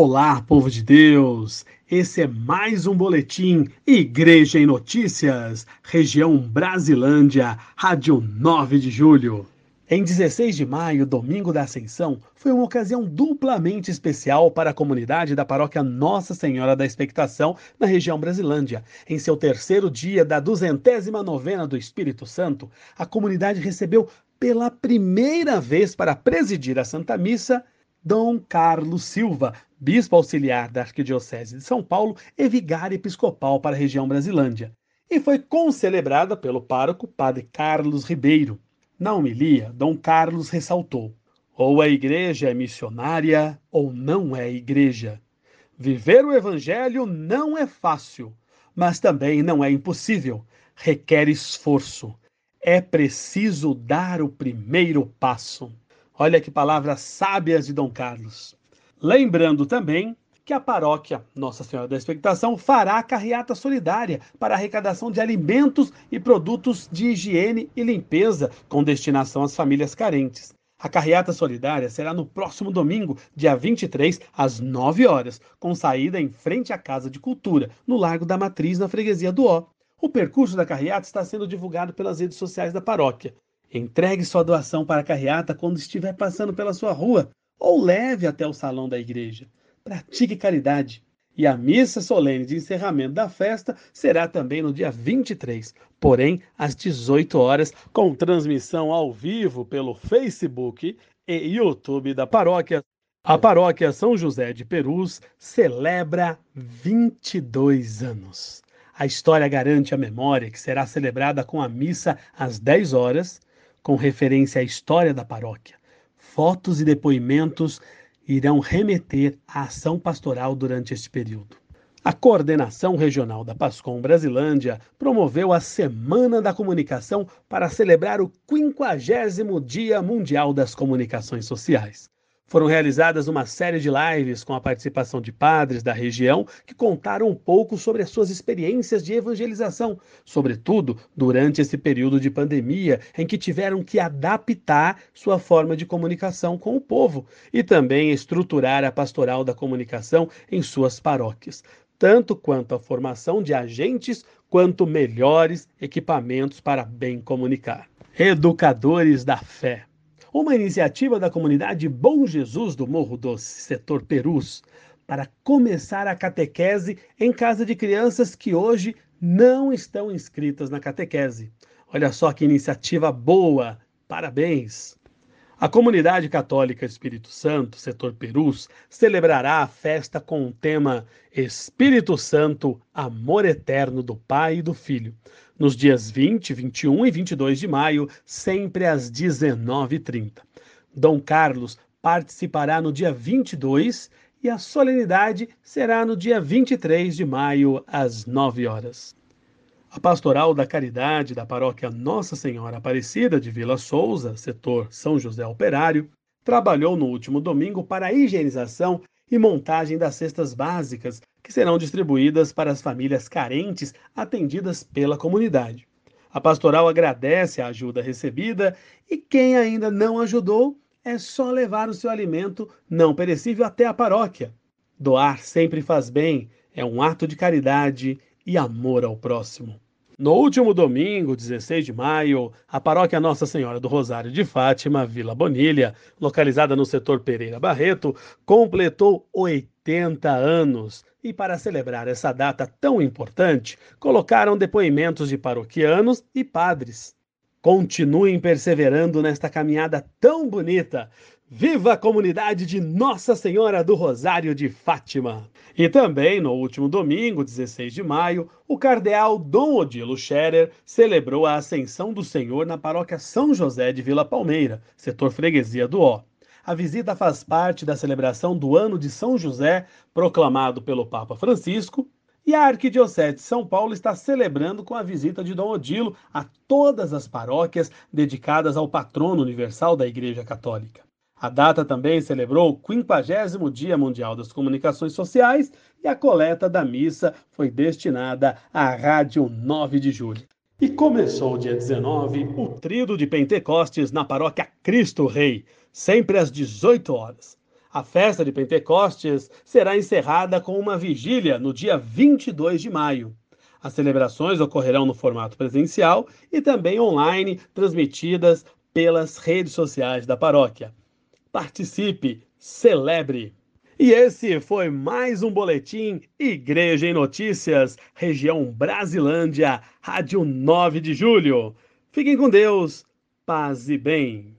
Olá, povo de Deus! Esse é mais um boletim Igreja em Notícias, região Brasilândia, Rádio 9 de Julho. Em 16 de maio, domingo da Ascensão, foi uma ocasião duplamente especial para a comunidade da paróquia Nossa Senhora da Expectação, na região Brasilândia. Em seu terceiro dia da duzentésima novena do Espírito Santo, a comunidade recebeu pela primeira vez para presidir a Santa Missa Dom Carlos Silva, bispo auxiliar da Arquidiocese de São Paulo e vigário episcopal para a região Brasilândia, e foi concelebrada pelo pároco Padre Carlos Ribeiro. Na homilia, Dom Carlos ressaltou: ou a igreja é missionária ou não é igreja. Viver o evangelho não é fácil, mas também não é impossível. Requer esforço. É preciso dar o primeiro passo. Olha que palavras sábias de Dom Carlos. Lembrando também que a paróquia Nossa Senhora da Expectação fará carreata solidária para arrecadação de alimentos e produtos de higiene e limpeza com destinação às famílias carentes. A carreata solidária será no próximo domingo, dia 23, às 9 horas, com saída em frente à Casa de Cultura, no Largo da Matriz, na freguesia do Ó. O percurso da carreata está sendo divulgado pelas redes sociais da paróquia. Entregue sua doação para a carreata quando estiver passando pela sua rua ou leve até o salão da igreja pratique caridade. E a missa solene de encerramento da festa será também no dia 23, porém às 18 horas, com transmissão ao vivo pelo Facebook e YouTube da paróquia. A paróquia São José de Perus celebra 22 anos. A história garante a memória que será celebrada com a missa às 10 horas, com referência à história da paróquia. Fotos e depoimentos irão remeter à ação pastoral durante este período. A coordenação regional da Pascom Brasilândia promoveu a Semana da Comunicação para celebrar o 50 Dia Mundial das Comunicações Sociais. Foram realizadas uma série de lives com a participação de padres da região que contaram um pouco sobre as suas experiências de evangelização, sobretudo durante esse período de pandemia em que tiveram que adaptar sua forma de comunicação com o povo e também estruturar a pastoral da comunicação em suas paróquias, tanto quanto a formação de agentes quanto melhores equipamentos para bem comunicar. Educadores da fé uma iniciativa da comunidade Bom Jesus do Morro Doce, setor Perus, para começar a catequese em casa de crianças que hoje não estão inscritas na catequese. Olha só que iniciativa boa! Parabéns! A comunidade católica Espírito Santo, setor Perus, celebrará a festa com o tema Espírito Santo, Amor Eterno do Pai e do Filho, nos dias 20, 21 e 22 de maio, sempre às 19h30. Dom Carlos participará no dia 22 e a solenidade será no dia 23 de maio, às 9 horas. A Pastoral da Caridade da Paróquia Nossa Senhora Aparecida de Vila Souza, setor São José Operário, trabalhou no último domingo para a higienização e montagem das cestas básicas que serão distribuídas para as famílias carentes atendidas pela comunidade. A pastoral agradece a ajuda recebida e quem ainda não ajudou é só levar o seu alimento não perecível até a paróquia. Doar sempre faz bem, é um ato de caridade e amor ao próximo. No último domingo, 16 de maio, a paróquia Nossa Senhora do Rosário de Fátima, Vila Bonilha, localizada no setor Pereira Barreto, completou 80 anos. E para celebrar essa data tão importante, colocaram depoimentos de paroquianos e padres. Continuem perseverando nesta caminhada tão bonita. Viva a comunidade de Nossa Senhora do Rosário de Fátima! E também, no último domingo, 16 de maio, o cardeal Dom Odilo Scherer celebrou a Ascensão do Senhor na paróquia São José de Vila Palmeira, setor freguesia do Ó. A visita faz parte da celebração do Ano de São José, proclamado pelo Papa Francisco, e a Arquidiocese de São Paulo está celebrando com a visita de Dom Odilo a todas as paróquias dedicadas ao patrono universal da Igreja Católica. A data também celebrou o 50 Dia Mundial das Comunicações Sociais e a coleta da missa foi destinada à Rádio 9 de Julho. E começou dia 19 o tríodo de Pentecostes na paróquia Cristo Rei, sempre às 18 horas. A festa de Pentecostes será encerrada com uma vigília no dia 22 de maio. As celebrações ocorrerão no formato presencial e também online, transmitidas pelas redes sociais da paróquia. Participe, celebre! E esse foi mais um boletim Igreja em Notícias, região Brasilândia, Rádio 9 de Julho. Fiquem com Deus, paz e bem.